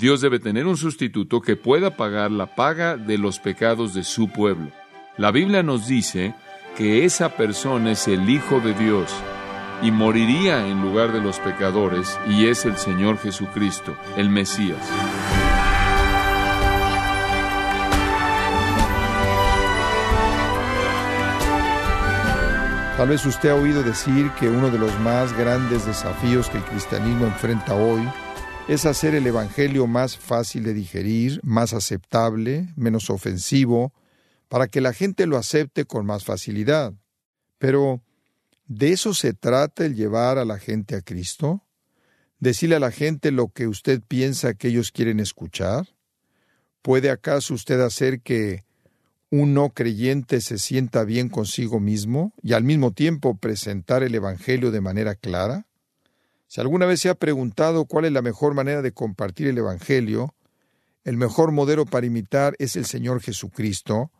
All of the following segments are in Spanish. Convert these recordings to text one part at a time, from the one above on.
Dios debe tener un sustituto que pueda pagar la paga de los pecados de su pueblo. La Biblia nos dice que esa persona es el Hijo de Dios y moriría en lugar de los pecadores y es el Señor Jesucristo, el Mesías. Tal vez usted ha oído decir que uno de los más grandes desafíos que el cristianismo enfrenta hoy es hacer el Evangelio más fácil de digerir, más aceptable, menos ofensivo, para que la gente lo acepte con más facilidad. Pero, ¿de eso se trata el llevar a la gente a Cristo? ¿Decirle a la gente lo que usted piensa que ellos quieren escuchar? ¿Puede acaso usted hacer que un no creyente se sienta bien consigo mismo y al mismo tiempo presentar el Evangelio de manera clara? Si alguna vez se ha preguntado cuál es la mejor manera de compartir el Evangelio, el mejor modelo para imitar es el Señor Jesucristo,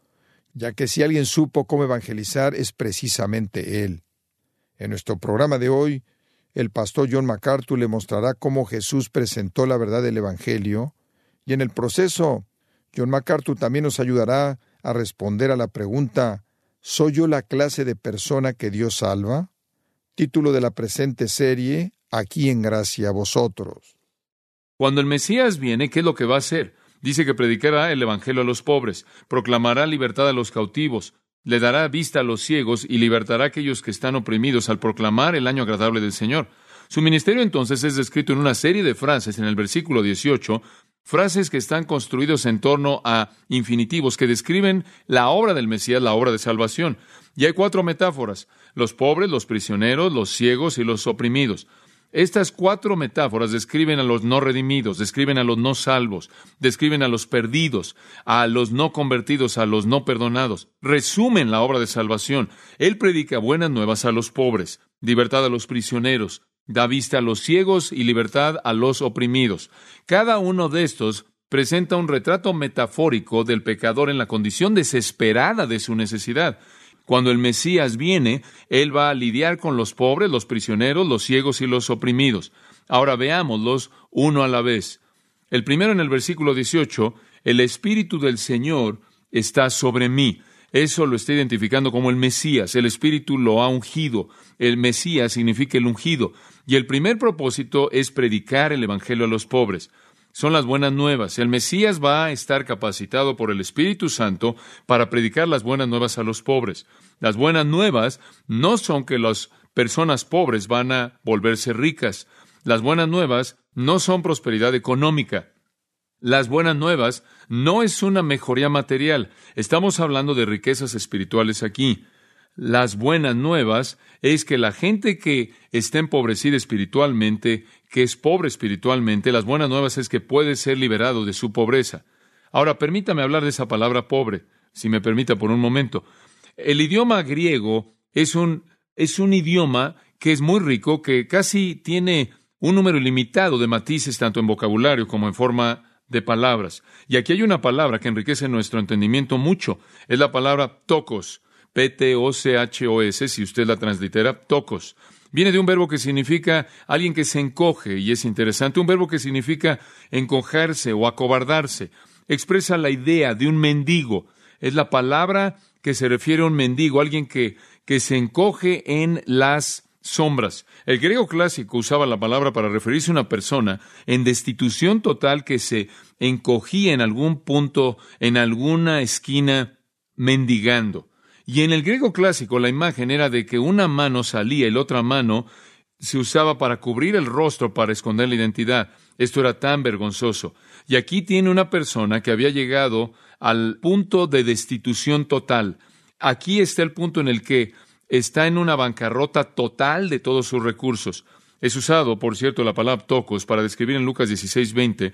ya que si alguien supo cómo evangelizar es precisamente Él. En nuestro programa de hoy, el pastor John MacArthur le mostrará cómo Jesús presentó la verdad del Evangelio, y en el proceso, John MacArthur también nos ayudará a responder a la pregunta ¿Soy yo la clase de persona que Dios salva? Título de la presente serie, Aquí en gracia a vosotros. Cuando el Mesías viene, ¿qué es lo que va a hacer? Dice que predicará el Evangelio a los pobres, proclamará libertad a los cautivos, le dará vista a los ciegos y libertará a aquellos que están oprimidos al proclamar el año agradable del Señor. Su ministerio entonces es descrito en una serie de frases en el versículo 18 frases que están construidos en torno a infinitivos que describen la obra del Mesías, la obra de salvación. Y hay cuatro metáforas, los pobres, los prisioneros, los ciegos y los oprimidos. Estas cuatro metáforas describen a los no redimidos, describen a los no salvos, describen a los perdidos, a los no convertidos, a los no perdonados. Resumen la obra de salvación. Él predica buenas nuevas a los pobres, libertad a los prisioneros, da vista a los ciegos y libertad a los oprimidos. Cada uno de estos presenta un retrato metafórico del pecador en la condición desesperada de su necesidad. Cuando el Mesías viene, Él va a lidiar con los pobres, los prisioneros, los ciegos y los oprimidos. Ahora veámoslos uno a la vez. El primero en el versículo 18, el Espíritu del Señor está sobre mí. Eso lo está identificando como el Mesías. El Espíritu lo ha ungido. El Mesías significa el ungido. Y el primer propósito es predicar el Evangelio a los pobres. Son las buenas nuevas. El Mesías va a estar capacitado por el Espíritu Santo para predicar las buenas nuevas a los pobres. Las buenas nuevas no son que las personas pobres van a volverse ricas. Las buenas nuevas no son prosperidad económica. Las buenas nuevas no es una mejoría material. Estamos hablando de riquezas espirituales aquí las buenas nuevas es que la gente que está empobrecida espiritualmente, que es pobre espiritualmente, las buenas nuevas es que puede ser liberado de su pobreza. Ahora, permítame hablar de esa palabra pobre, si me permita por un momento. El idioma griego es un, es un idioma que es muy rico, que casi tiene un número ilimitado de matices tanto en vocabulario como en forma de palabras. Y aquí hay una palabra que enriquece nuestro entendimiento mucho. Es la palabra tocos. P-T-O-C-H-O-S, si usted la translitera, tocos. Viene de un verbo que significa alguien que se encoge, y es interesante, un verbo que significa encogerse o acobardarse. Expresa la idea de un mendigo. Es la palabra que se refiere a un mendigo, alguien que, que se encoge en las sombras. El griego clásico usaba la palabra para referirse a una persona en destitución total que se encogía en algún punto, en alguna esquina, mendigando. Y en el griego clásico la imagen era de que una mano salía y la otra mano se usaba para cubrir el rostro para esconder la identidad. Esto era tan vergonzoso. Y aquí tiene una persona que había llegado al punto de destitución total. Aquí está el punto en el que está en una bancarrota total de todos sus recursos. Es usado, por cierto, la palabra tocos para describir en Lucas 16:20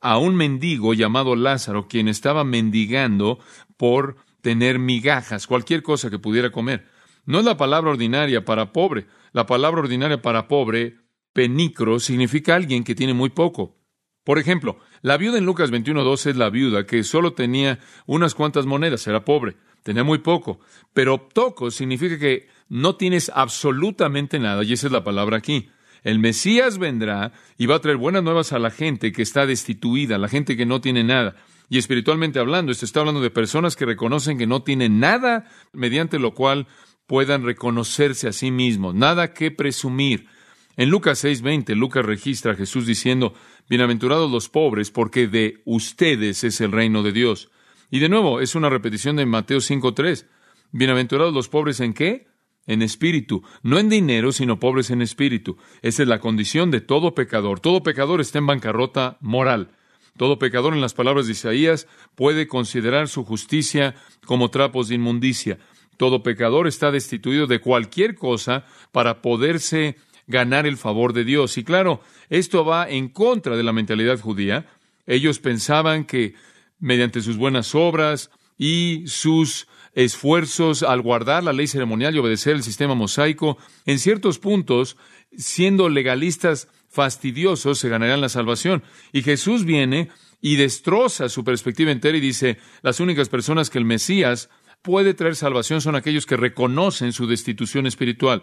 a un mendigo llamado Lázaro, quien estaba mendigando por tener migajas, cualquier cosa que pudiera comer. No es la palabra ordinaria para pobre. La palabra ordinaria para pobre, penicro, significa alguien que tiene muy poco. Por ejemplo, la viuda en Lucas 21.2 es la viuda que solo tenía unas cuantas monedas, era pobre, tenía muy poco. Pero toco significa que no tienes absolutamente nada, y esa es la palabra aquí. El Mesías vendrá y va a traer buenas nuevas a la gente que está destituida, la gente que no tiene nada. Y espiritualmente hablando, esto está hablando de personas que reconocen que no tienen nada mediante lo cual puedan reconocerse a sí mismos, nada que presumir. En Lucas 6:20, Lucas registra a Jesús diciendo, Bienaventurados los pobres, porque de ustedes es el reino de Dios. Y de nuevo, es una repetición de Mateo 5:3. Bienaventurados los pobres en qué? En espíritu, no en dinero, sino pobres en espíritu. Esa es la condición de todo pecador. Todo pecador está en bancarrota moral. Todo pecador, en las palabras de Isaías, puede considerar su justicia como trapos de inmundicia. Todo pecador está destituido de cualquier cosa para poderse ganar el favor de Dios. Y claro, esto va en contra de la mentalidad judía. Ellos pensaban que mediante sus buenas obras y sus esfuerzos al guardar la ley ceremonial y obedecer el sistema mosaico, en ciertos puntos, siendo legalistas fastidiosos, se ganarían la salvación. Y Jesús viene y destroza su perspectiva entera y dice, las únicas personas que el Mesías puede traer salvación son aquellos que reconocen su destitución espiritual.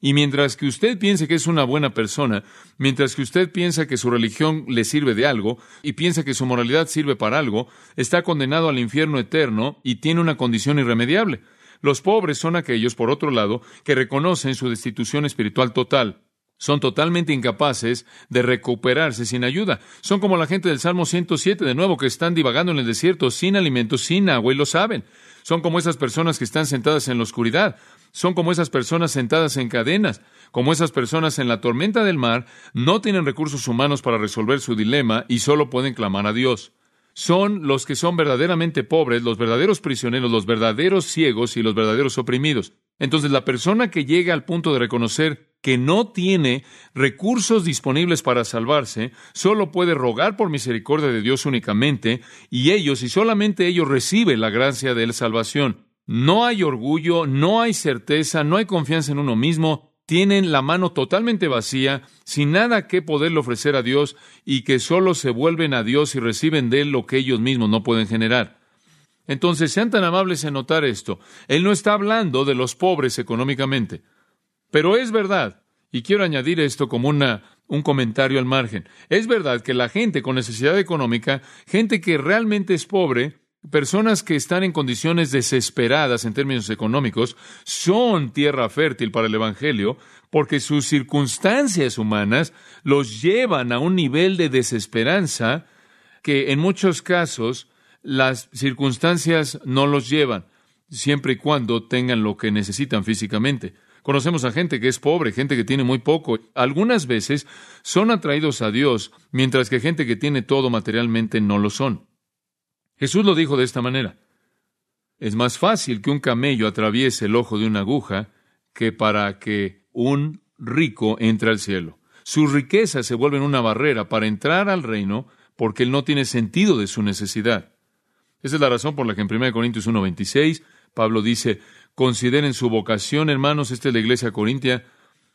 Y mientras que usted piense que es una buena persona, mientras que usted piensa que su religión le sirve de algo y piensa que su moralidad sirve para algo, está condenado al infierno eterno y tiene una condición irremediable. Los pobres son aquellos, por otro lado, que reconocen su destitución espiritual total. Son totalmente incapaces de recuperarse sin ayuda. Son como la gente del Salmo 107, de nuevo, que están divagando en el desierto sin alimento, sin agua, y lo saben. Son como esas personas que están sentadas en la oscuridad. Son como esas personas sentadas en cadenas, como esas personas en la tormenta del mar, no tienen recursos humanos para resolver su dilema y solo pueden clamar a Dios. Son los que son verdaderamente pobres, los verdaderos prisioneros, los verdaderos ciegos y los verdaderos oprimidos. Entonces la persona que llega al punto de reconocer que no tiene recursos disponibles para salvarse, solo puede rogar por misericordia de Dios únicamente, y ellos y solamente ellos reciben la gracia de la salvación. No hay orgullo, no hay certeza, no hay confianza en uno mismo, tienen la mano totalmente vacía, sin nada que poderle ofrecer a Dios, y que solo se vuelven a Dios y reciben de Él lo que ellos mismos no pueden generar. Entonces, sean tan amables en notar esto. Él no está hablando de los pobres económicamente. Pero es verdad, y quiero añadir esto como una, un comentario al margen, es verdad que la gente con necesidad económica, gente que realmente es pobre, personas que están en condiciones desesperadas en términos económicos, son tierra fértil para el Evangelio, porque sus circunstancias humanas los llevan a un nivel de desesperanza que en muchos casos las circunstancias no los llevan, siempre y cuando tengan lo que necesitan físicamente. Conocemos a gente que es pobre, gente que tiene muy poco. Algunas veces son atraídos a Dios, mientras que gente que tiene todo materialmente no lo son. Jesús lo dijo de esta manera. Es más fácil que un camello atraviese el ojo de una aguja que para que un rico entre al cielo. Sus riquezas se vuelven una barrera para entrar al reino porque él no tiene sentido de su necesidad. Esa es la razón por la que en 1 Corintios 1.26 Pablo dice, Consideren su vocación, hermanos, esta es la iglesia corintia,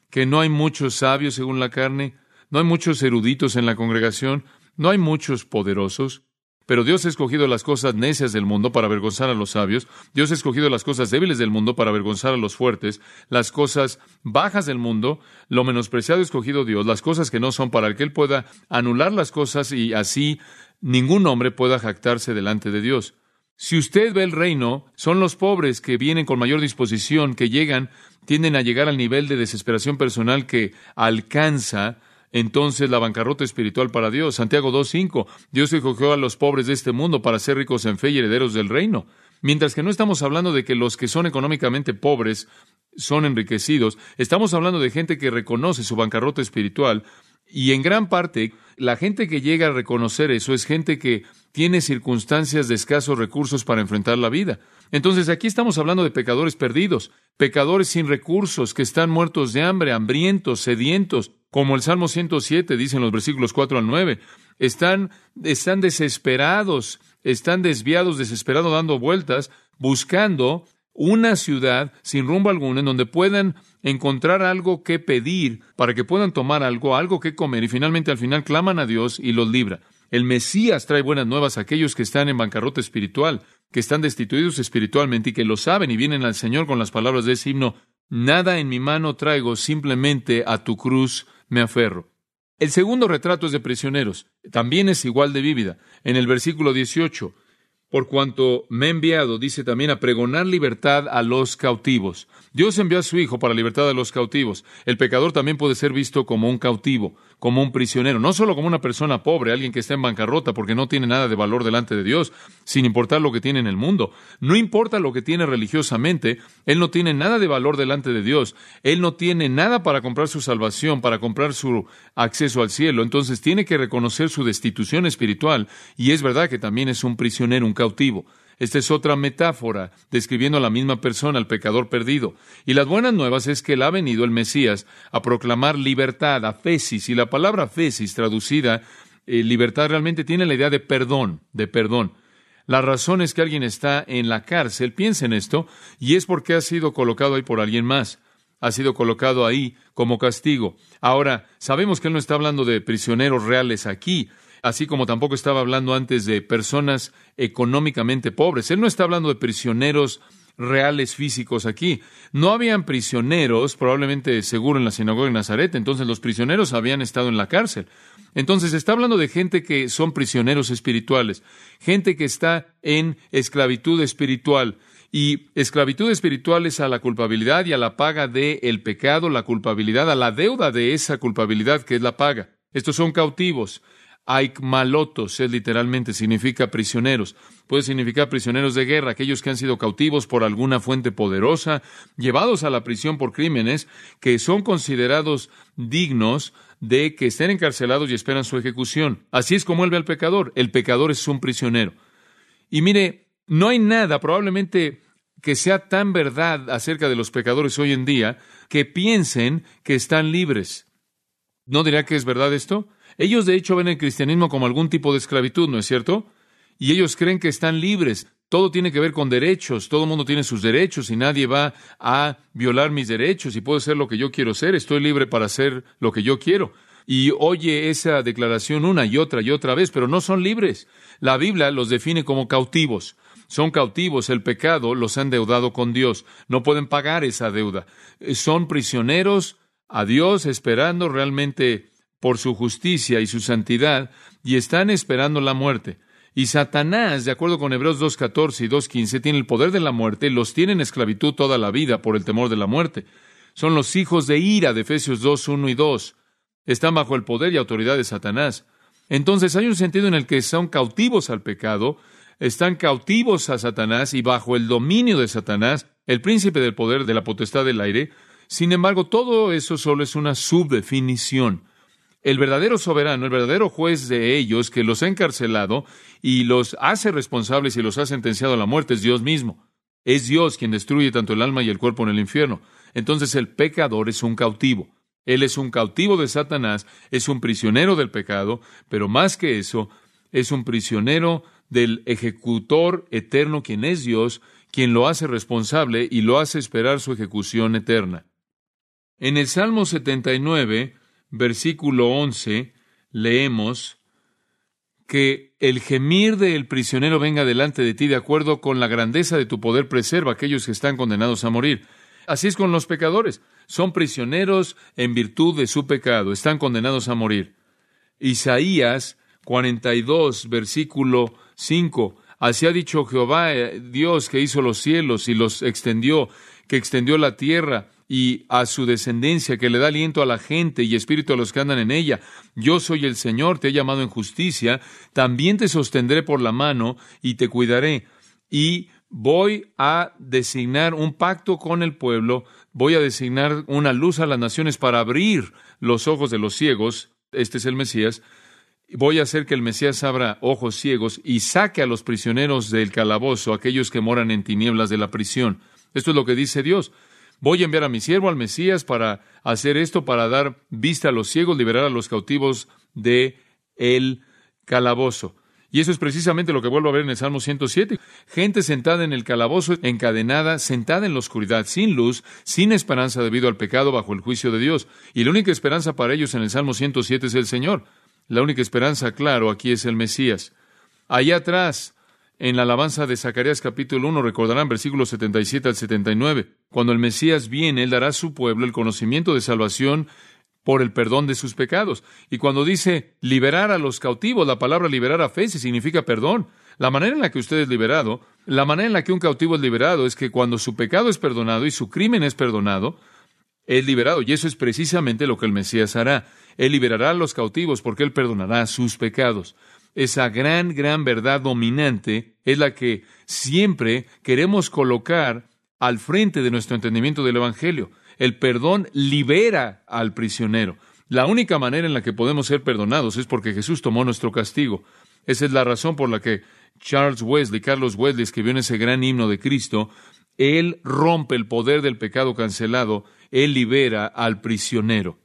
que no hay muchos sabios según la carne, no hay muchos eruditos en la congregación, no hay muchos poderosos, pero Dios ha escogido las cosas necias del mundo para avergonzar a los sabios, Dios ha escogido las cosas débiles del mundo para avergonzar a los fuertes, las cosas bajas del mundo, lo menospreciado ha escogido Dios, las cosas que no son para que Él pueda anular las cosas y así ningún hombre pueda jactarse delante de Dios. Si usted ve el reino, son los pobres que vienen con mayor disposición, que llegan, tienden a llegar al nivel de desesperación personal que alcanza entonces la bancarrota espiritual para Dios. Santiago 2.5, Dios escogió a los pobres de este mundo para ser ricos en fe y herederos del reino. Mientras que no estamos hablando de que los que son económicamente pobres son enriquecidos, estamos hablando de gente que reconoce su bancarrota espiritual y en gran parte la gente que llega a reconocer eso es gente que tiene circunstancias de escasos recursos para enfrentar la vida. Entonces aquí estamos hablando de pecadores perdidos, pecadores sin recursos, que están muertos de hambre, hambrientos, sedientos, como el Salmo 107 dice en los versículos 4 al 9. Están, están desesperados, están desviados, desesperados, dando vueltas, buscando una ciudad sin rumbo alguno en donde puedan encontrar algo que pedir para que puedan tomar algo, algo que comer y finalmente al final claman a Dios y los libra. El Mesías trae buenas nuevas a aquellos que están en bancarrota espiritual, que están destituidos espiritualmente y que lo saben y vienen al Señor con las palabras de ese himno, nada en mi mano traigo, simplemente a tu cruz me aferro. El segundo retrato es de prisioneros. También es igual de vívida. En el versículo 18, por cuanto me ha enviado, dice también, a pregonar libertad a los cautivos. Dios envió a su Hijo para libertad a los cautivos. El pecador también puede ser visto como un cautivo, como un prisionero, no solo como una persona pobre, alguien que está en bancarrota porque no tiene nada de valor delante de Dios, sin importar lo que tiene en el mundo. No importa lo que tiene religiosamente, él no tiene nada de valor delante de Dios. Él no tiene nada para comprar su salvación, para comprar su acceso al cielo. Entonces tiene que reconocer su destitución espiritual y es verdad que también es un prisionero, un cautivo. Esta es otra metáfora describiendo a la misma persona, al pecador perdido. Y las buenas nuevas es que él ha venido el Mesías a proclamar libertad, a fesis, y la palabra fesis traducida, eh, libertad realmente tiene la idea de perdón, de perdón. La razón es que alguien está en la cárcel, piensa en esto, y es porque ha sido colocado ahí por alguien más. Ha sido colocado ahí como castigo. Ahora, sabemos que él no está hablando de prisioneros reales aquí, así como tampoco estaba hablando antes de personas económicamente pobres. Él no está hablando de prisioneros reales físicos aquí. No habían prisioneros, probablemente seguro en la sinagoga de Nazaret, entonces los prisioneros habían estado en la cárcel. Entonces está hablando de gente que son prisioneros espirituales, gente que está en esclavitud espiritual. Y esclavitud espiritual es a la culpabilidad y a la paga del el pecado, la culpabilidad, a la deuda de esa culpabilidad que es la paga. Estos son cautivos. Aikmalotos es literalmente, significa prisioneros. Puede significar prisioneros de guerra, aquellos que han sido cautivos por alguna fuente poderosa, llevados a la prisión por crímenes, que son considerados dignos de que estén encarcelados y esperan su ejecución. Así es como él ve al pecador. El pecador es un prisionero. Y mire, no hay nada probablemente que sea tan verdad acerca de los pecadores hoy en día que piensen que están libres. ¿No dirá que es verdad esto? Ellos de hecho ven el cristianismo como algún tipo de esclavitud, ¿no es cierto? Y ellos creen que están libres. Todo tiene que ver con derechos. Todo el mundo tiene sus derechos y nadie va a violar mis derechos y puedo ser lo que yo quiero ser. Estoy libre para hacer lo que yo quiero. Y oye esa declaración una y otra y otra vez, pero no son libres. La Biblia los define como cautivos. Son cautivos, el pecado los ha endeudado con Dios. No pueden pagar esa deuda. Son prisioneros a Dios esperando realmente por su justicia y su santidad y están esperando la muerte. Y Satanás, de acuerdo con Hebreos 2.14 y 2.15, tiene el poder de la muerte, los tiene en esclavitud toda la vida por el temor de la muerte. Son los hijos de ira de Efesios 2.1 y 2. Están bajo el poder y autoridad de Satanás. Entonces hay un sentido en el que son cautivos al pecado, están cautivos a Satanás y bajo el dominio de Satanás, el príncipe del poder de la potestad del aire. Sin embargo, todo eso solo es una subdefinición. El verdadero soberano, el verdadero juez de ellos que los ha encarcelado y los hace responsables y los ha sentenciado a la muerte es Dios mismo. Es Dios quien destruye tanto el alma y el cuerpo en el infierno. Entonces el pecador es un cautivo. Él es un cautivo de Satanás, es un prisionero del pecado, pero más que eso, es un prisionero del ejecutor eterno, quien es Dios, quien lo hace responsable y lo hace esperar su ejecución eterna. En el Salmo 79, versículo 11, leemos que el gemir del prisionero venga delante de ti de acuerdo con la grandeza de tu poder preserva aquellos que están condenados a morir. Así es con los pecadores. Son prisioneros en virtud de su pecado, están condenados a morir. Isaías 42, versículo 5. Así ha dicho Jehová, eh, Dios que hizo los cielos y los extendió, que extendió la tierra y a su descendencia, que le da aliento a la gente y espíritu a los que andan en ella. Yo soy el Señor, te he llamado en justicia, también te sostendré por la mano y te cuidaré. Y voy a designar un pacto con el pueblo, voy a designar una luz a las naciones para abrir los ojos de los ciegos, este es el Mesías, voy a hacer que el Mesías abra ojos ciegos y saque a los prisioneros del calabozo, aquellos que moran en tinieblas de la prisión. Esto es lo que dice Dios. Voy a enviar a mi siervo, al Mesías, para hacer esto, para dar vista a los ciegos, liberar a los cautivos de el calabozo. Y eso es precisamente lo que vuelvo a ver en el Salmo 107. Gente sentada en el calabozo, encadenada, sentada en la oscuridad, sin luz, sin esperanza debido al pecado bajo el juicio de Dios. Y la única esperanza para ellos en el Salmo 107 es el Señor. La única esperanza, claro, aquí es el Mesías. Allá atrás, en la alabanza de Zacarías capítulo 1, recordarán versículos 77 al 79. Cuando el Mesías viene, Él dará a su pueblo el conocimiento de salvación por el perdón de sus pecados. Y cuando dice liberar a los cautivos, la palabra liberar a fe significa perdón. La manera en la que usted es liberado, la manera en la que un cautivo es liberado es que cuando su pecado es perdonado y su crimen es perdonado, es liberado. Y eso es precisamente lo que el Mesías hará. Él liberará a los cautivos porque Él perdonará sus pecados. Esa gran, gran verdad dominante es la que siempre queremos colocar al frente de nuestro entendimiento del Evangelio. El perdón libera al prisionero. La única manera en la que podemos ser perdonados es porque Jesús tomó nuestro castigo. Esa es la razón por la que Charles Wesley, Carlos Wesley, escribió en ese gran himno de Cristo, Él rompe el poder del pecado cancelado, Él libera al prisionero.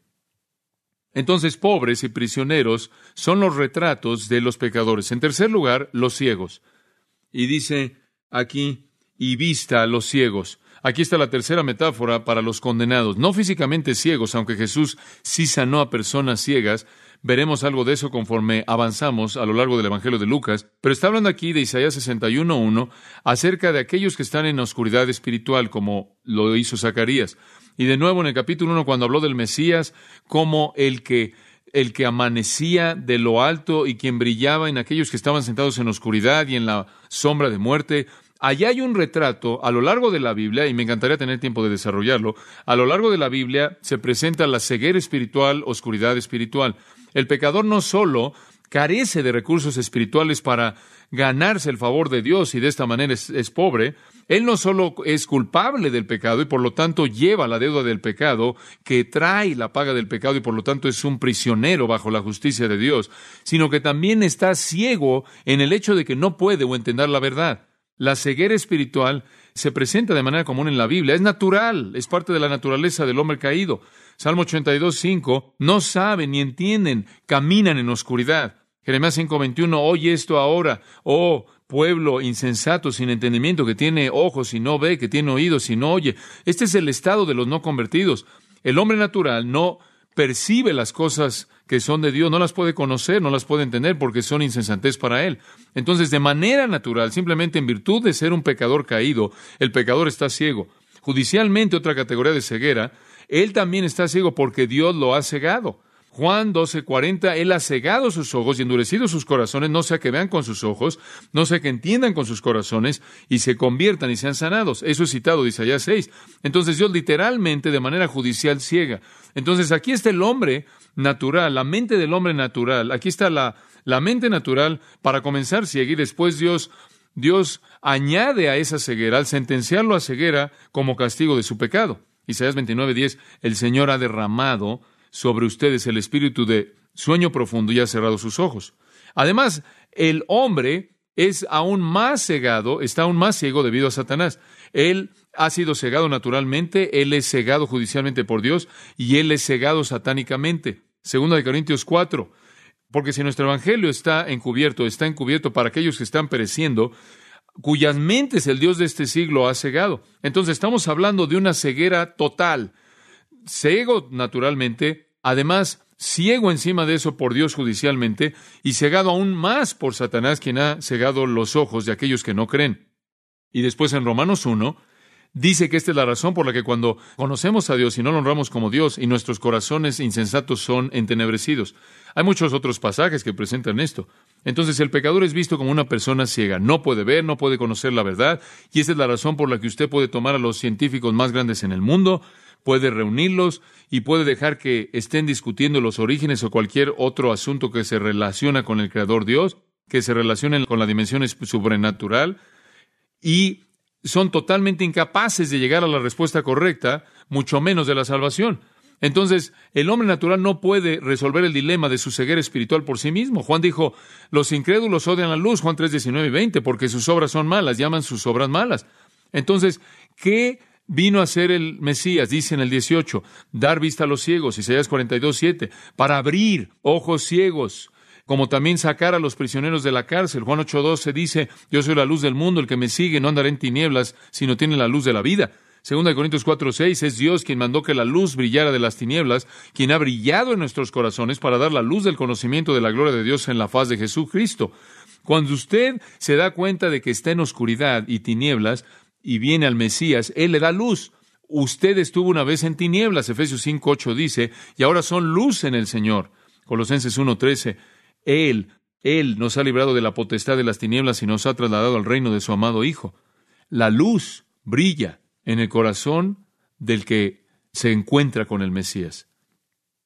Entonces, pobres y prisioneros son los retratos de los pecadores. En tercer lugar, los ciegos. Y dice aquí, y vista a los ciegos. Aquí está la tercera metáfora para los condenados, no físicamente ciegos, aunque Jesús sí sanó a personas ciegas. Veremos algo de eso conforme avanzamos a lo largo del Evangelio de Lucas, pero está hablando aquí de Isaías 61.1 acerca de aquellos que están en oscuridad espiritual, como lo hizo Zacarías. Y de nuevo en el capítulo 1, cuando habló del Mesías como el que el que amanecía de lo alto y quien brillaba en aquellos que estaban sentados en oscuridad y en la sombra de muerte, Allá hay un retrato a lo largo de la Biblia, y me encantaría tener tiempo de desarrollarlo, a lo largo de la Biblia se presenta la ceguera espiritual, oscuridad espiritual. El pecador no solo carece de recursos espirituales para ganarse el favor de Dios y de esta manera es, pobre, él no solo es culpable del pecado y por lo tanto lleva la deuda del pecado, que trae la paga del pecado y por lo tanto es un prisionero bajo la justicia de Dios, sino que también está ciego en el hecho de que no puede o entender la verdad. La ceguera espiritual se presenta de manera común en la Biblia. Es natural, es parte de la naturaleza del hombre caído. Salmo 82, 5, no saben ni entienden, caminan en oscuridad. Jeremías 5, 21, oye esto ahora, oh pueblo insensato, sin entendimiento, que tiene ojos y no ve, que tiene oídos y no oye. Este es el estado de los no convertidos. El hombre natural no percibe las cosas que son de Dios, no las puede conocer, no las puede entender porque son insensatez para él. Entonces, de manera natural, simplemente en virtud de ser un pecador caído, el pecador está ciego. Judicialmente, otra categoría de ceguera, él también está ciego porque Dios lo ha cegado. Juan 12:40, Él ha cegado sus ojos y endurecido sus corazones, no sea que vean con sus ojos, no sea que entiendan con sus corazones y se conviertan y sean sanados. Eso es citado de Isaías 6. Entonces Dios literalmente de manera judicial ciega. Entonces aquí está el hombre natural, la mente del hombre natural. Aquí está la, la mente natural para comenzar ciega y después Dios Dios añade a esa ceguera, al sentenciarlo a ceguera como castigo de su pecado. Isaías 29:10, el Señor ha derramado sobre ustedes el espíritu de sueño profundo y ha cerrado sus ojos. Además, el hombre es aún más cegado, está aún más ciego debido a Satanás. Él ha sido cegado naturalmente, él es cegado judicialmente por Dios y él es cegado satánicamente. Segunda de Corintios 4. Porque si nuestro evangelio está encubierto, está encubierto para aquellos que están pereciendo, cuyas mentes el Dios de este siglo ha cegado. Entonces estamos hablando de una ceguera total ciego naturalmente, además ciego encima de eso por Dios judicialmente y cegado aún más por Satanás, quien ha cegado los ojos de aquellos que no creen. Y después en Romanos 1 dice que esta es la razón por la que cuando conocemos a Dios y no lo honramos como Dios y nuestros corazones insensatos son entenebrecidos. Hay muchos otros pasajes que presentan esto. Entonces el pecador es visto como una persona ciega. No puede ver, no puede conocer la verdad y esa es la razón por la que usted puede tomar a los científicos más grandes en el mundo puede reunirlos y puede dejar que estén discutiendo los orígenes o cualquier otro asunto que se relaciona con el Creador Dios, que se relaciona con la dimensión sobrenatural, y son totalmente incapaces de llegar a la respuesta correcta, mucho menos de la salvación. Entonces, el hombre natural no puede resolver el dilema de su ceguera espiritual por sí mismo. Juan dijo, los incrédulos odian la luz, Juan 3, 19 y 20, porque sus obras son malas, llaman sus obras malas. Entonces, ¿qué vino a ser el Mesías, dice en el 18, dar vista a los ciegos, Isaías 42, 7, para abrir ojos ciegos, como también sacar a los prisioneros de la cárcel. Juan 8, 12 dice, yo soy la luz del mundo, el que me sigue no andará en tinieblas, sino tiene la luz de la vida. Segunda de Corintios 4, 6, es Dios quien mandó que la luz brillara de las tinieblas, quien ha brillado en nuestros corazones para dar la luz del conocimiento de la gloria de Dios en la faz de Jesucristo. Cuando usted se da cuenta de que está en oscuridad y tinieblas, y viene al Mesías, Él le da luz. usted estuvo una vez en tinieblas, Efesios 5.8 dice, y ahora son luz en el Señor. Colosenses 1.13, Él, Él nos ha librado de la potestad de las tinieblas y nos ha trasladado al reino de su amado Hijo. La luz brilla en el corazón del que se encuentra con el Mesías.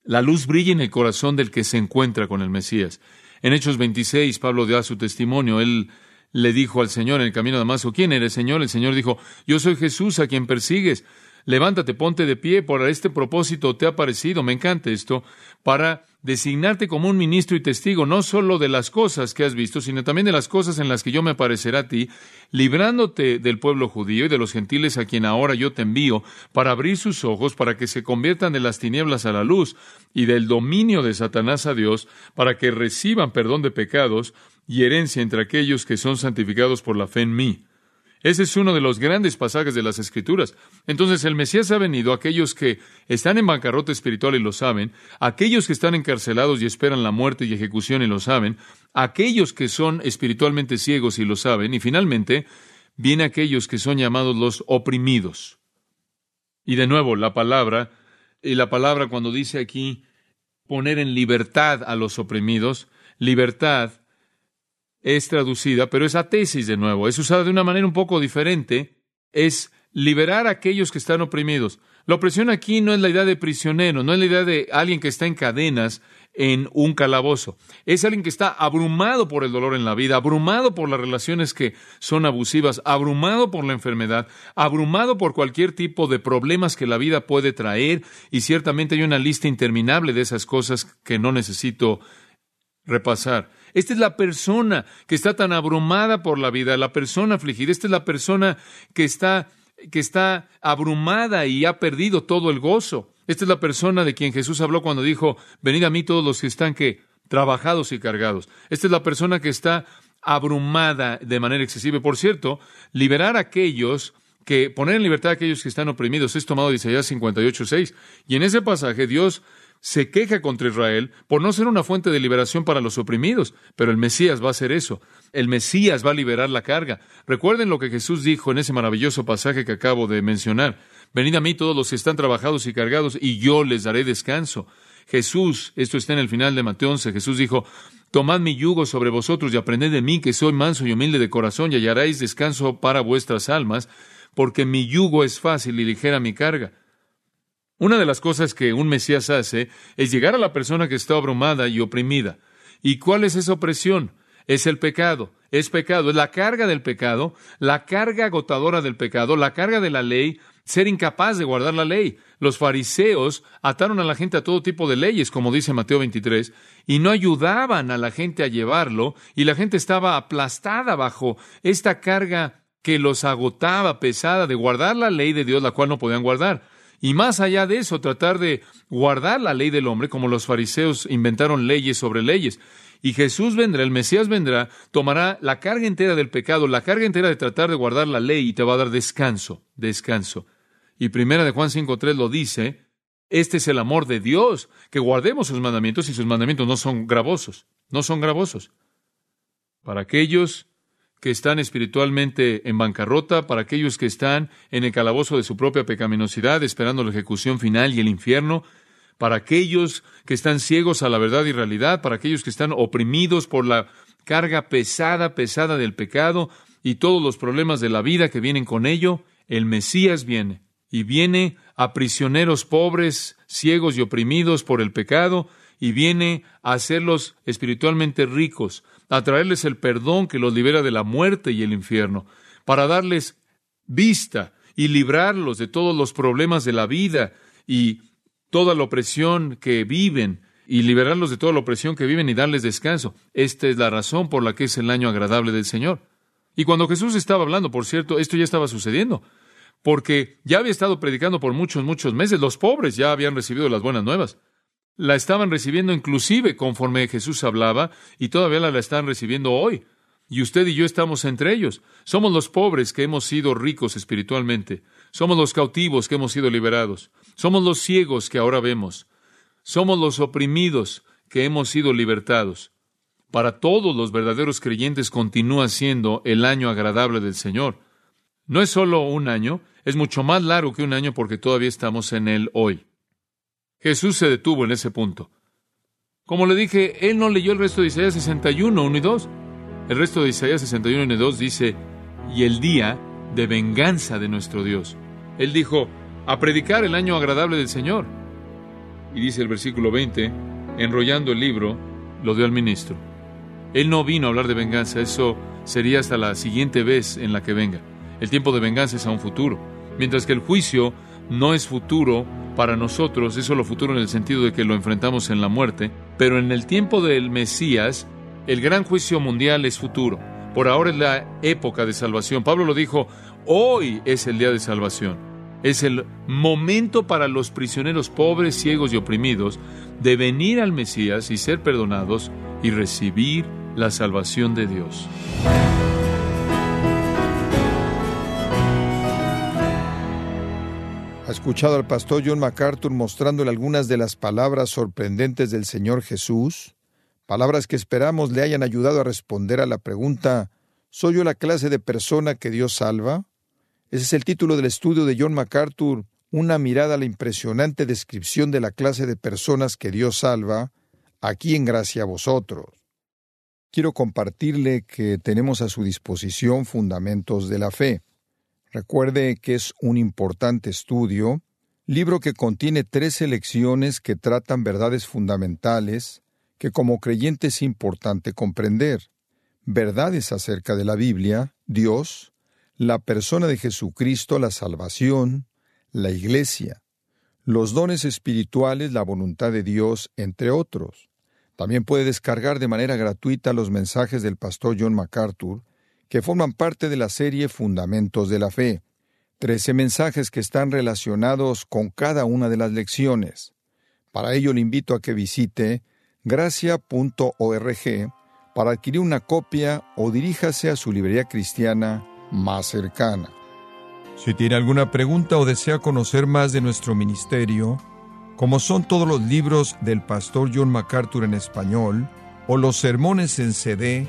La luz brilla en el corazón del que se encuentra con el Mesías. En Hechos 26, Pablo da su testimonio. Él le dijo al Señor en el camino de Damasco, ¿quién eres, Señor? El Señor dijo, yo soy Jesús a quien persigues. Levántate, ponte de pie, por este propósito te ha parecido, me encanta esto, para designarte como un ministro y testigo, no solo de las cosas que has visto, sino también de las cosas en las que yo me apareceré a ti, librándote del pueblo judío y de los gentiles a quien ahora yo te envío, para abrir sus ojos, para que se conviertan de las tinieblas a la luz y del dominio de Satanás a Dios, para que reciban perdón de pecados y herencia entre aquellos que son santificados por la fe en mí. Ese es uno de los grandes pasajes de las Escrituras. Entonces el Mesías ha venido, aquellos que están en bancarrota espiritual y lo saben, aquellos que están encarcelados y esperan la muerte y ejecución y lo saben, aquellos que son espiritualmente ciegos y lo saben, y finalmente viene aquellos que son llamados los oprimidos. Y de nuevo, la palabra, y la palabra cuando dice aquí poner en libertad a los oprimidos, libertad es traducida, pero esa tesis de nuevo es usada de una manera un poco diferente, es liberar a aquellos que están oprimidos. La opresión aquí no es la idea de prisionero, no es la idea de alguien que está en cadenas en un calabozo. Es alguien que está abrumado por el dolor en la vida, abrumado por las relaciones que son abusivas, abrumado por la enfermedad, abrumado por cualquier tipo de problemas que la vida puede traer y ciertamente hay una lista interminable de esas cosas que no necesito repasar. Esta es la persona que está tan abrumada por la vida, la persona afligida. Esta es la persona que está, que está abrumada y ha perdido todo el gozo. Esta es la persona de quien Jesús habló cuando dijo, venid a mí todos los que están que trabajados y cargados. Esta es la persona que está abrumada de manera excesiva. Por cierto, liberar a aquellos que poner en libertad a aquellos que están oprimidos es tomado de Isaías 58.6. Y en ese pasaje Dios se queja contra Israel por no ser una fuente de liberación para los oprimidos, pero el Mesías va a hacer eso. El Mesías va a liberar la carga. Recuerden lo que Jesús dijo en ese maravilloso pasaje que acabo de mencionar. Venid a mí todos los que están trabajados y cargados, y yo les daré descanso. Jesús, esto está en el final de Mateo 11, Jesús dijo, Tomad mi yugo sobre vosotros y aprended de mí, que soy manso y humilde de corazón, y hallaréis descanso para vuestras almas, porque mi yugo es fácil y ligera mi carga. Una de las cosas que un Mesías hace es llegar a la persona que está abrumada y oprimida. ¿Y cuál es esa opresión? Es el pecado. Es pecado. Es la carga del pecado, la carga agotadora del pecado, la carga de la ley, ser incapaz de guardar la ley. Los fariseos ataron a la gente a todo tipo de leyes, como dice Mateo 23, y no ayudaban a la gente a llevarlo, y la gente estaba aplastada bajo esta carga que los agotaba pesada de guardar la ley de Dios, la cual no podían guardar. Y más allá de eso, tratar de guardar la ley del hombre, como los fariseos inventaron leyes sobre leyes. Y Jesús vendrá, el Mesías vendrá, tomará la carga entera del pecado, la carga entera de tratar de guardar la ley y te va a dar descanso, descanso. Y primera de Juan 5.3 lo dice, este es el amor de Dios, que guardemos sus mandamientos y sus mandamientos no son gravosos, no son gravosos. Para aquellos que están espiritualmente en bancarrota, para aquellos que están en el calabozo de su propia pecaminosidad, esperando la ejecución final y el infierno, para aquellos que están ciegos a la verdad y realidad, para aquellos que están oprimidos por la carga pesada, pesada del pecado y todos los problemas de la vida que vienen con ello, el Mesías viene y viene a prisioneros pobres, ciegos y oprimidos por el pecado, y viene a hacerlos espiritualmente ricos, a traerles el perdón que los libera de la muerte y el infierno, para darles vista y librarlos de todos los problemas de la vida y toda la opresión que viven y liberarlos de toda la opresión que viven y darles descanso. Esta es la razón por la que es el año agradable del Señor. Y cuando Jesús estaba hablando, por cierto, esto ya estaba sucediendo, porque ya había estado predicando por muchos, muchos meses, los pobres ya habían recibido las buenas nuevas la estaban recibiendo inclusive conforme Jesús hablaba y todavía la, están recibiendo hoy. Y usted y yo estamos entre ellos. Somos los pobres que hemos sido ricos espiritualmente. Somos los cautivos que hemos sido liberados. Somos los ciegos que ahora vemos. Somos los oprimidos que hemos sido libertados. Para todos los verdaderos creyentes continúa siendo el año agradable del Señor. No es solo un año, es mucho más largo que un año porque todavía estamos en el hoy. Jesús se detuvo en ese punto. Como le dije, él no leyó el resto de Isaías 61, 1 y 2. El resto de Isaías 61, 1 y 2 dice, y el día de venganza de nuestro Dios. Él dijo, a predicar el año agradable del Señor. Y dice el versículo 20, enrollando el libro, lo dio al ministro. Él no vino a hablar de venganza, eso sería hasta la siguiente vez en la que venga. El tiempo de venganza es a un futuro, mientras que el juicio no es futuro para nosotros, es solo futuro en el sentido de que lo enfrentamos en la muerte, pero en el tiempo del Mesías, el gran juicio mundial es futuro. Por ahora es la época de salvación. Pablo lo dijo, hoy es el día de salvación. Es el momento para los prisioneros pobres, ciegos y oprimidos de venir al Mesías y ser perdonados y recibir la salvación de Dios. Ha escuchado al pastor John MacArthur mostrándole algunas de las palabras sorprendentes del Señor Jesús, palabras que esperamos le hayan ayudado a responder a la pregunta ¿Soy yo la clase de persona que Dios salva? Ese es el título del estudio de John MacArthur, una mirada a la impresionante descripción de la clase de personas que Dios salva, aquí en gracia a vosotros. Quiero compartirle que tenemos a su disposición fundamentos de la fe. Recuerde que es un importante estudio, libro que contiene tres lecciones que tratan verdades fundamentales que como creyente es importante comprender. Verdades acerca de la Biblia, Dios, la persona de Jesucristo, la salvación, la Iglesia, los dones espirituales, la voluntad de Dios, entre otros. También puede descargar de manera gratuita los mensajes del pastor John MacArthur que forman parte de la serie Fundamentos de la Fe. Trece mensajes que están relacionados con cada una de las lecciones. Para ello le invito a que visite gracia.org para adquirir una copia o diríjase a su librería cristiana más cercana. Si tiene alguna pregunta o desea conocer más de nuestro ministerio, como son todos los libros del pastor John MacArthur en español o los sermones en CD,